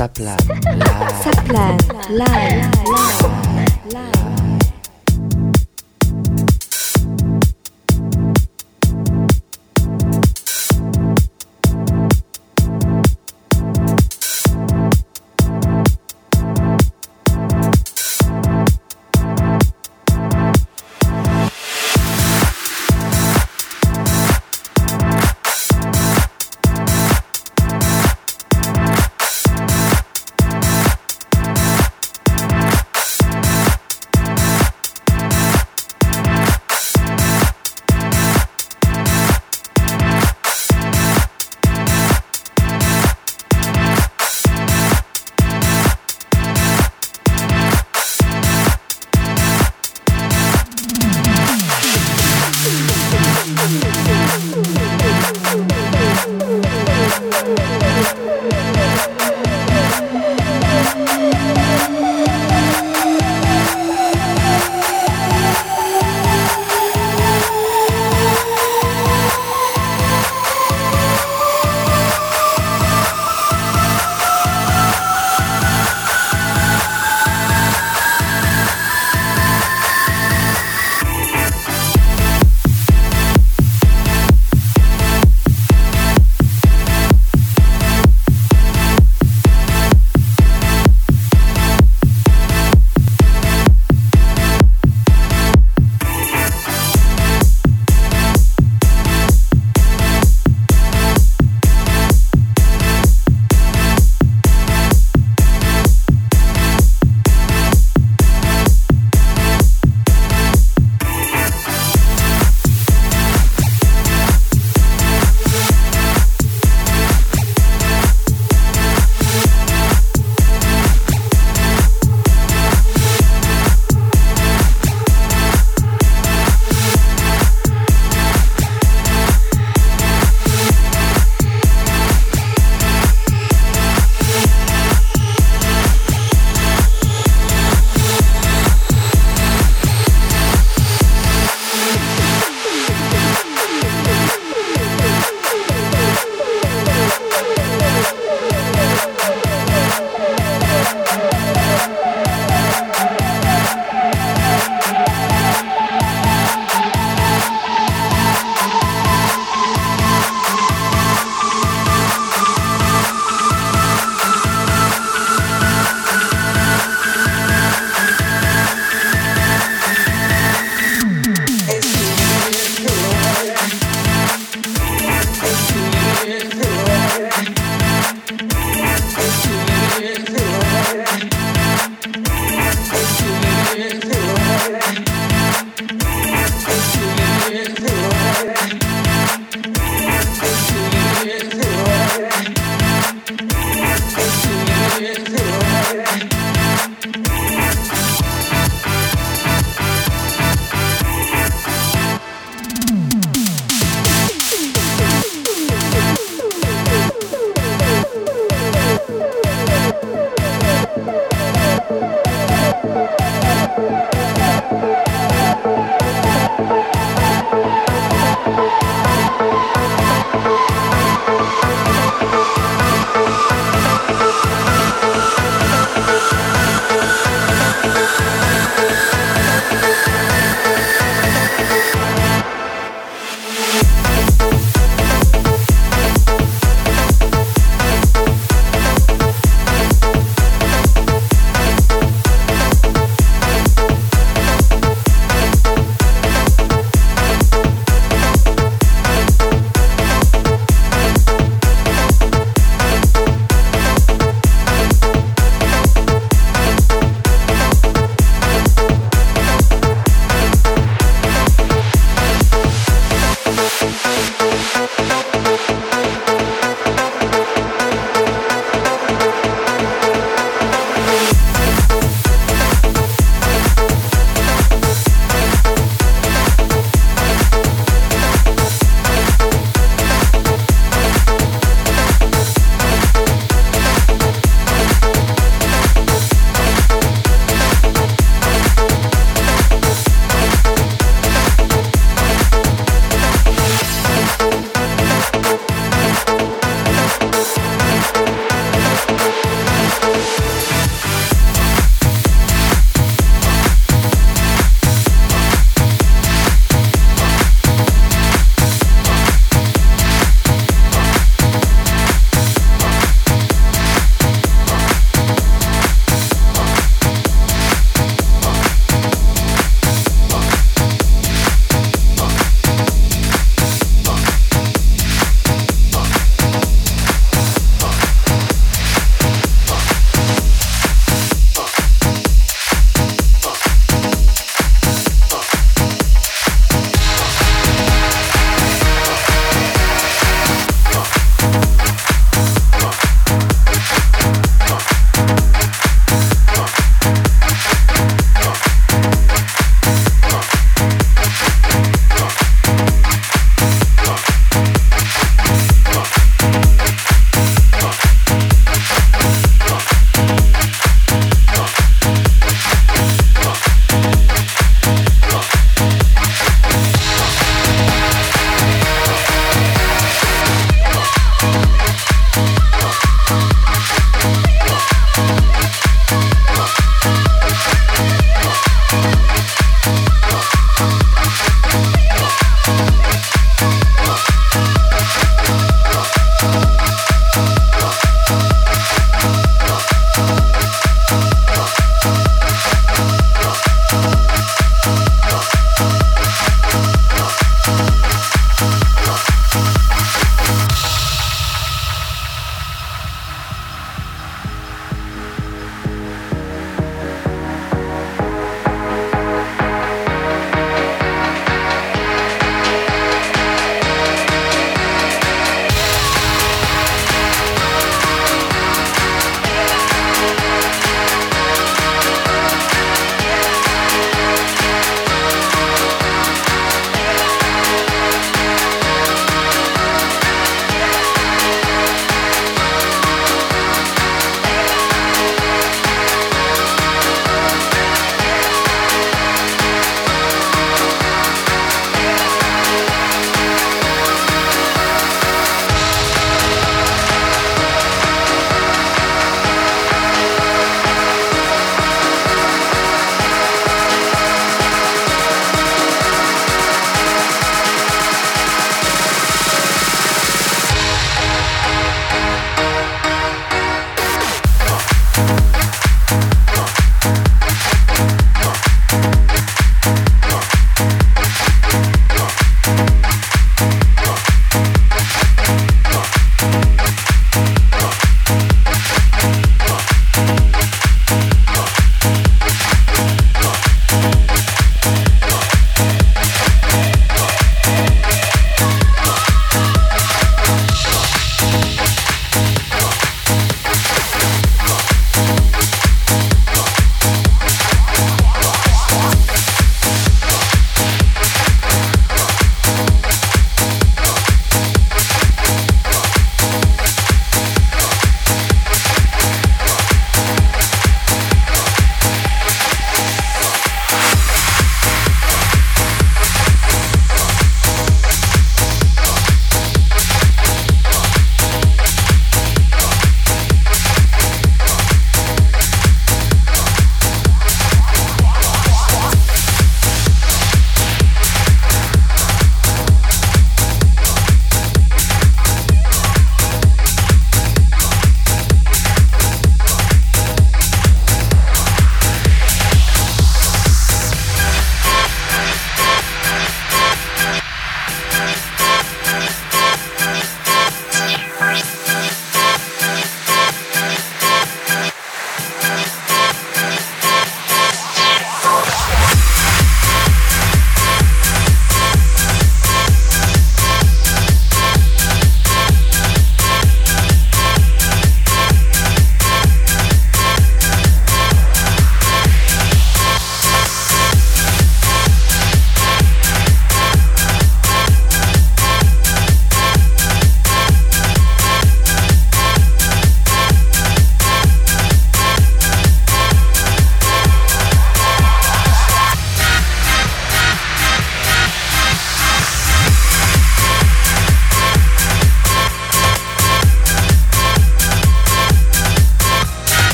Live. Saplan Live. Live. Live.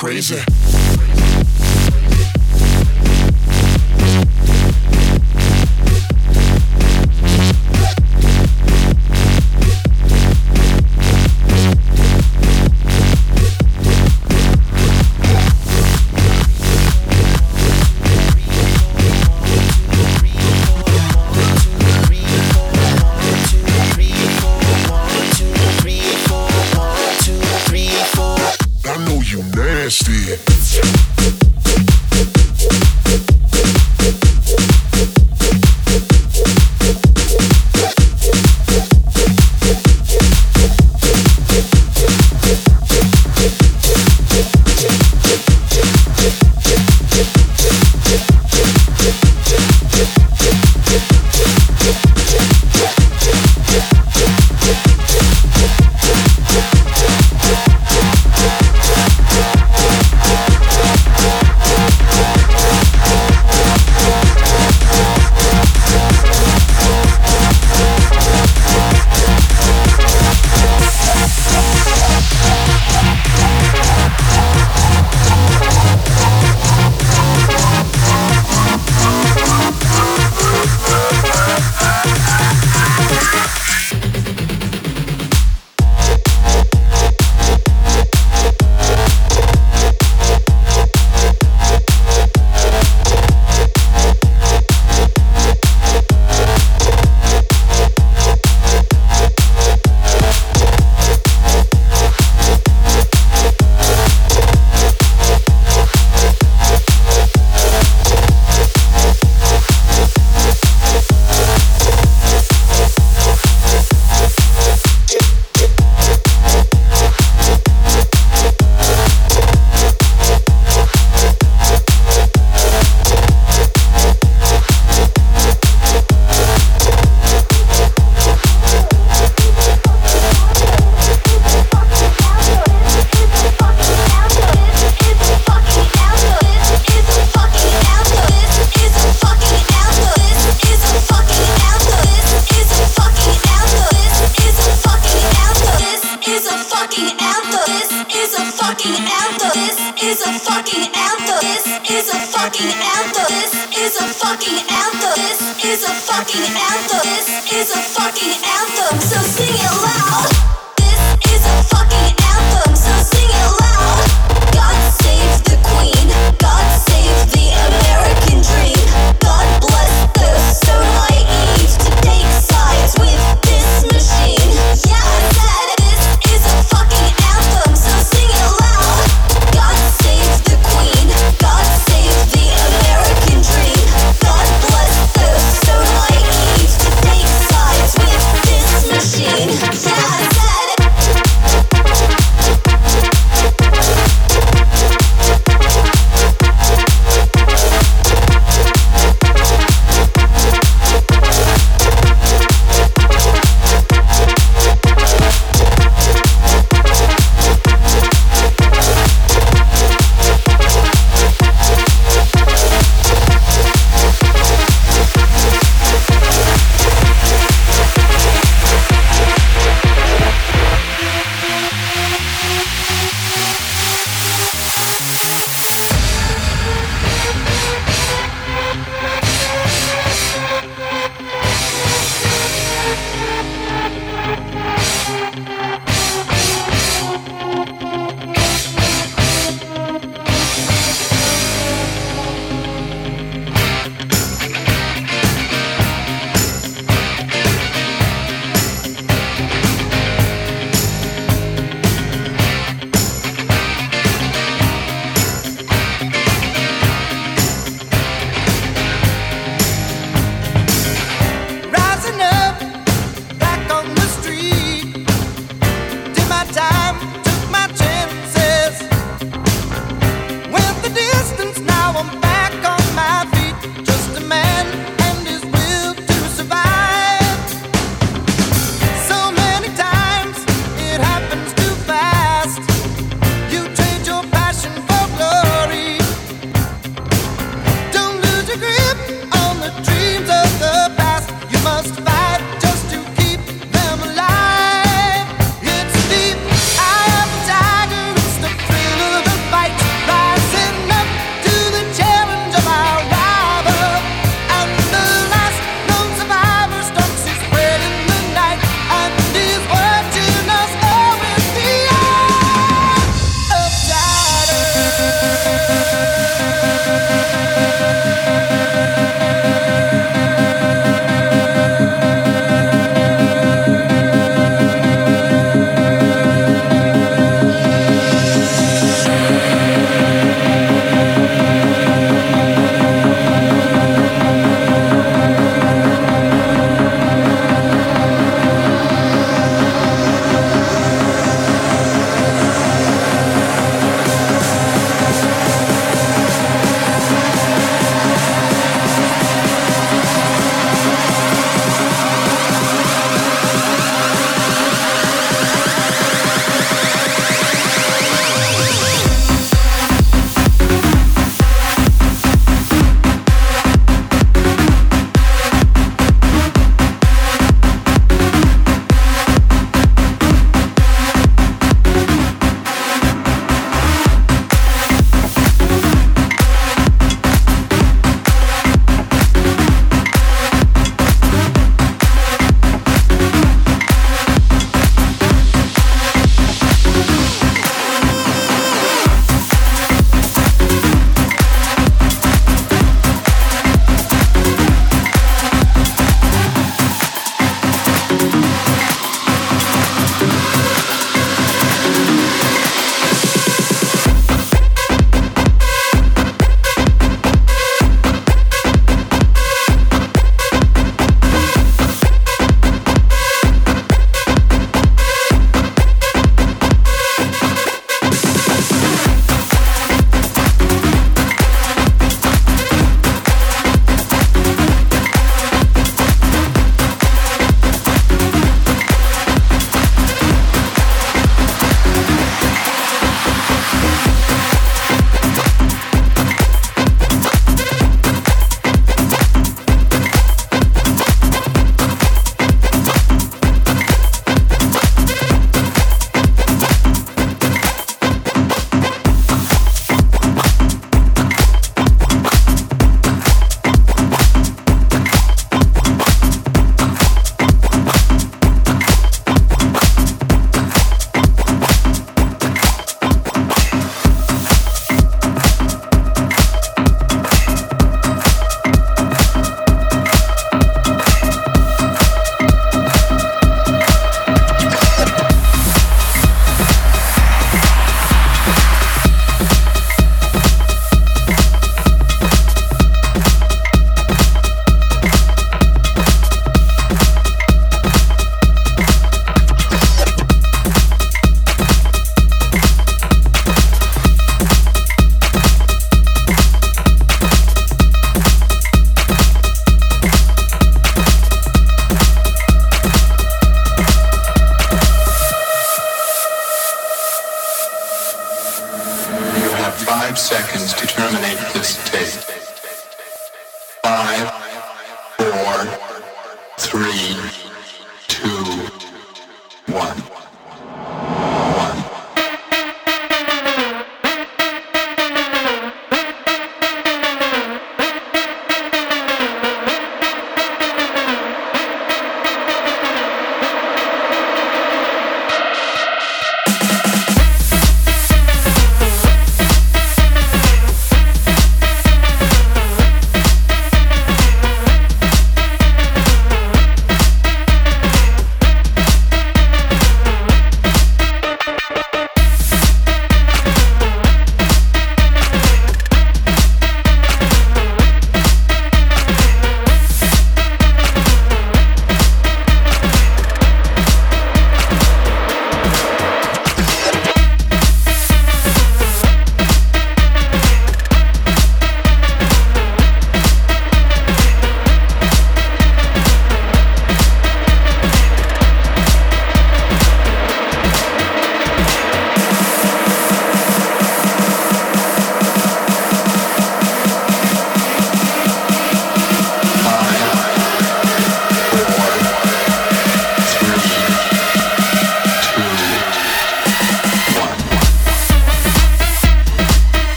crazy.